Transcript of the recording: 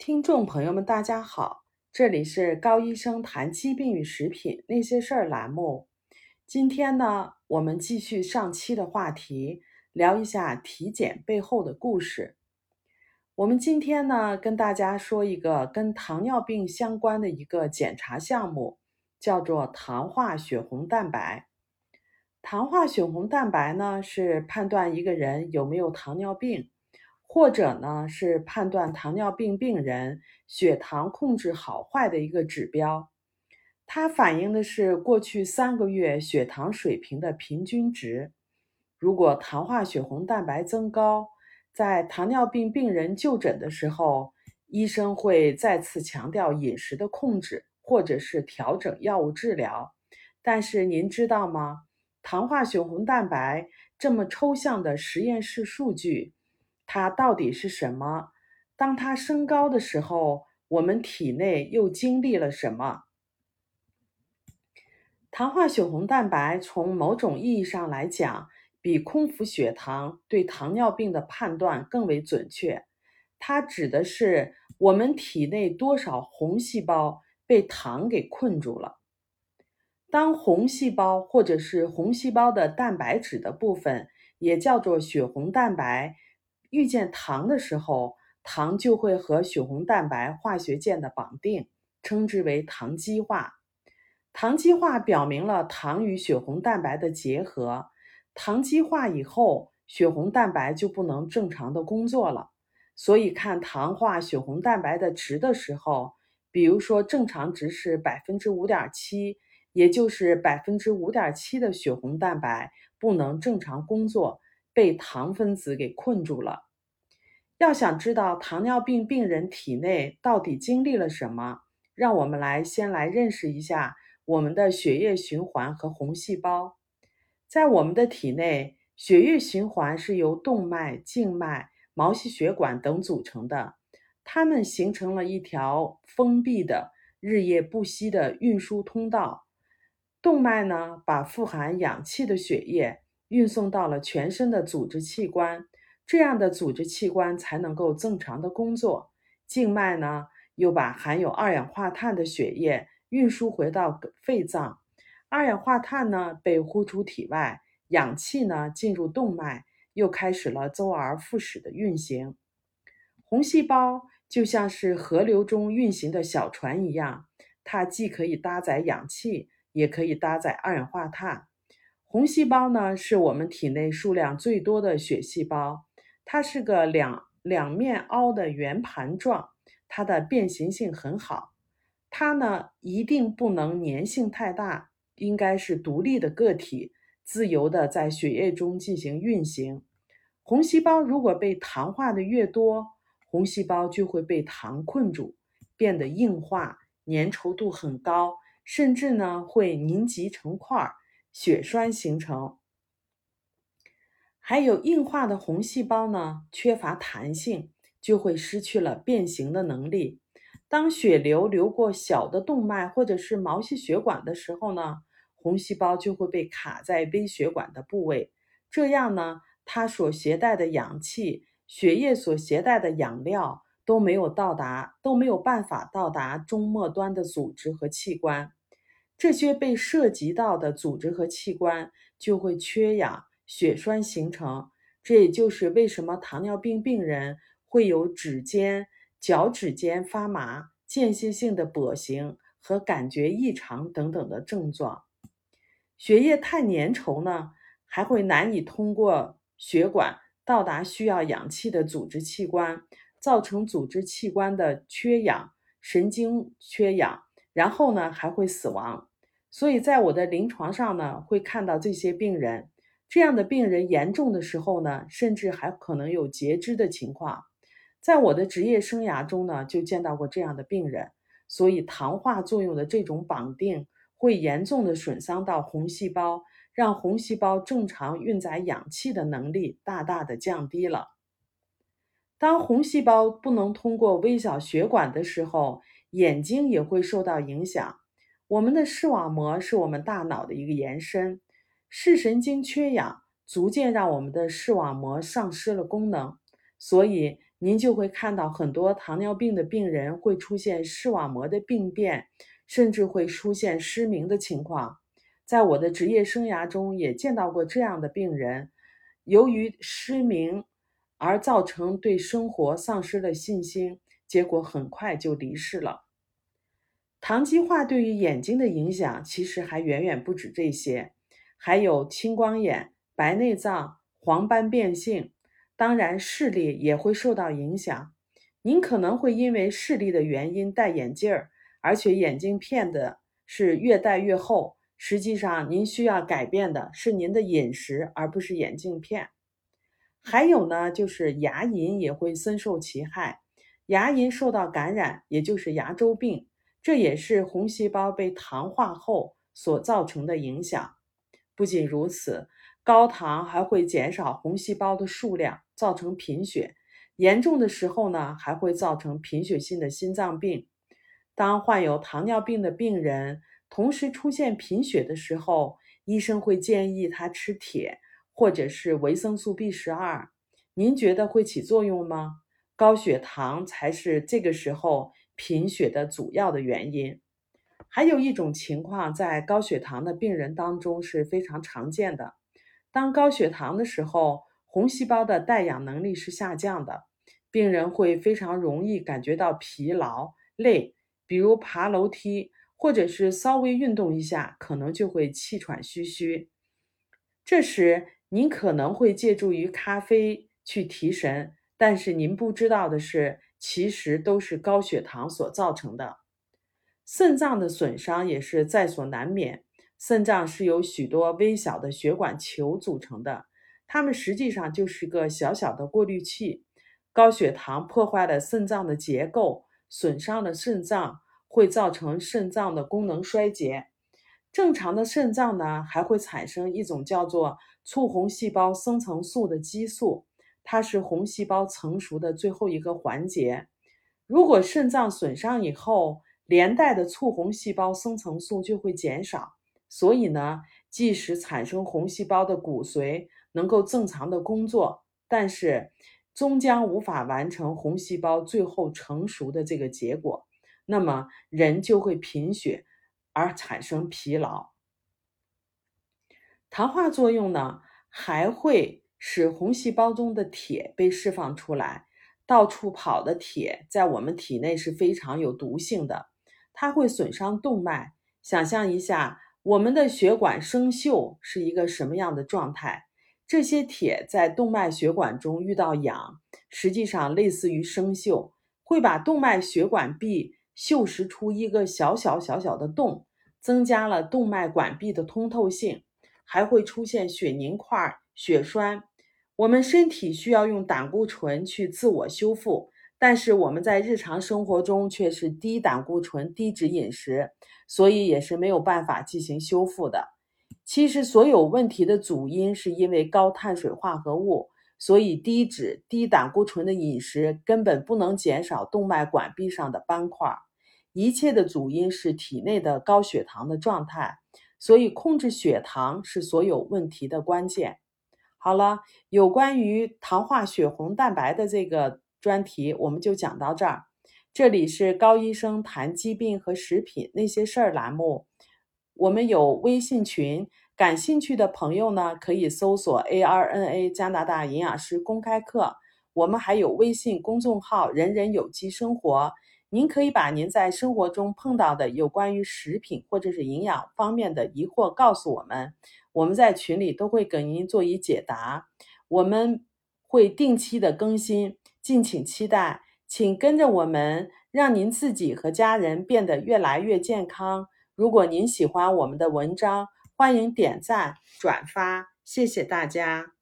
听众朋友们，大家好，这里是高医生谈疾病与食品那些事儿栏目。今天呢，我们继续上期的话题，聊一下体检背后的故事。我们今天呢，跟大家说一个跟糖尿病相关的一个检查项目，叫做糖化血红蛋白。糖化血红蛋白呢，是判断一个人有没有糖尿病。或者呢，是判断糖尿病病人血糖控制好坏的一个指标。它反映的是过去三个月血糖水平的平均值。如果糖化血红蛋白增高，在糖尿病病人就诊的时候，医生会再次强调饮食的控制，或者是调整药物治疗。但是您知道吗？糖化血红蛋白这么抽象的实验室数据。它到底是什么？当它升高的时候，我们体内又经历了什么？糖化血红蛋白从某种意义上来讲，比空腹血糖对糖尿病的判断更为准确。它指的是我们体内多少红细胞被糖给困住了。当红细胞或者是红细胞的蛋白质的部分，也叫做血红蛋白。遇见糖的时候，糖就会和血红蛋白化学键的绑定，称之为糖基化。糖基化表明了糖与血红蛋白的结合。糖基化以后，血红蛋白就不能正常的工作了。所以看糖化血红蛋白的值的时候，比如说正常值是百分之五点七，也就是百分之五点七的血红蛋白不能正常工作。被糖分子给困住了。要想知道糖尿病病人体内到底经历了什么，让我们来先来认识一下我们的血液循环和红细胞。在我们的体内，血液循环是由动脉、静脉、毛细血管等组成的，它们形成了一条封闭的、日夜不息的运输通道。动脉呢，把富含氧气的血液。运送到了全身的组织器官，这样的组织器官才能够正常的工作。静脉呢，又把含有二氧化碳的血液运输回到肺脏，二氧化碳呢被呼出体外，氧气呢进入动脉，又开始了周而复始的运行。红细胞就像是河流中运行的小船一样，它既可以搭载氧气，也可以搭载二氧化碳。红细胞呢，是我们体内数量最多的血细胞，它是个两两面凹的圆盘状，它的变形性很好。它呢，一定不能粘性太大，应该是独立的个体，自由的在血液中进行运行。红细胞如果被糖化的越多，红细胞就会被糖困住，变得硬化，粘稠度很高，甚至呢会凝集成块儿。血栓形成，还有硬化的红细胞呢，缺乏弹性，就会失去了变形的能力。当血流流过小的动脉或者是毛细血管的时候呢，红细胞就会被卡在微血管的部位，这样呢，它所携带的氧气、血液所携带的养料都没有到达，都没有办法到达中末端的组织和器官。这些被涉及到的组织和器官就会缺氧，血栓形成。这也就是为什么糖尿病病人会有指尖、脚趾间发麻、间歇性的跛行和感觉异常等等的症状。血液太粘稠呢，还会难以通过血管到达需要氧气的组织器官，造成组织器官的缺氧、神经缺氧，然后呢还会死亡。所以在我的临床上呢，会看到这些病人，这样的病人严重的时候呢，甚至还可能有截肢的情况。在我的职业生涯中呢，就见到过这样的病人。所以糖化作用的这种绑定，会严重的损伤到红细胞，让红细胞正常运载氧气的能力大大的降低了。当红细胞不能通过微小血管的时候，眼睛也会受到影响。我们的视网膜是我们大脑的一个延伸，视神经缺氧，逐渐让我们的视网膜丧失了功能。所以，您就会看到很多糖尿病的病人会出现视网膜的病变，甚至会出现失明的情况。在我的职业生涯中，也见到过这样的病人，由于失明而造成对生活丧失了信心，结果很快就离世了。糖基化对于眼睛的影响其实还远远不止这些，还有青光眼、白内障、黄斑变性。当然，视力也会受到影响。您可能会因为视力的原因戴眼镜儿，而且眼镜片的是越戴越厚。实际上，您需要改变的是您的饮食，而不是眼镜片。还有呢，就是牙龈也会深受其害。牙龈受到感染，也就是牙周病，这也是红细胞被糖化后所造成的影响。不仅如此。高糖还会减少红细胞的数量，造成贫血。严重的时候呢，还会造成贫血性的心脏病。当患有糖尿病的病人同时出现贫血的时候，医生会建议他吃铁或者是维生素 B 十二。您觉得会起作用吗？高血糖才是这个时候贫血的主要的原因。还有一种情况，在高血糖的病人当中是非常常见的。当高血糖的时候，红细胞的带氧能力是下降的，病人会非常容易感觉到疲劳、累，比如爬楼梯或者是稍微运动一下，可能就会气喘吁吁。这时，您可能会借助于咖啡去提神，但是您不知道的是，其实都是高血糖所造成的。肾脏的损伤也是在所难免。肾脏是由许多微小的血管球组成的，它们实际上就是个小小的过滤器。高血糖破坏了肾脏的结构，损伤了肾脏，会造成肾脏的功能衰竭。正常的肾脏呢，还会产生一种叫做促红细胞生成素的激素，它是红细胞成熟的最后一个环节。如果肾脏损伤以后，连带的促红细胞生成素就会减少。所以呢，即使产生红细胞的骨髓能够正常的工作，但是终将无法完成红细胞最后成熟的这个结果，那么人就会贫血而产生疲劳。糖化作用呢，还会使红细胞中的铁被释放出来。到处跑的铁在我们体内是非常有毒性的，它会损伤动脉。想象一下。我们的血管生锈是一个什么样的状态？这些铁在动脉血管中遇到氧，实际上类似于生锈，会把动脉血管壁锈蚀出一个小小小小的洞，增加了动脉管壁的通透性，还会出现血凝块、血栓。我们身体需要用胆固醇去自我修复。但是我们在日常生活中却是低胆固醇、低脂饮食，所以也是没有办法进行修复的。其实所有问题的主因是因为高碳水化合物，所以低脂、低胆固醇的饮食根本不能减少动脉管壁上的斑块。一切的主因是体内的高血糖的状态，所以控制血糖是所有问题的关键。好了，有关于糖化血红蛋白的这个。专题我们就讲到这儿。这里是高医生谈疾病和食品那些事儿栏目。我们有微信群，感兴趣的朋友呢可以搜索 ARNA 加拿大营养师公开课。我们还有微信公众号“人人有机生活”，您可以把您在生活中碰到的有关于食品或者是营养方面的疑惑告诉我们，我们在群里都会给您做一解答。我们会定期的更新。敬请期待，请跟着我们，让您自己和家人变得越来越健康。如果您喜欢我们的文章，欢迎点赞转发，谢谢大家。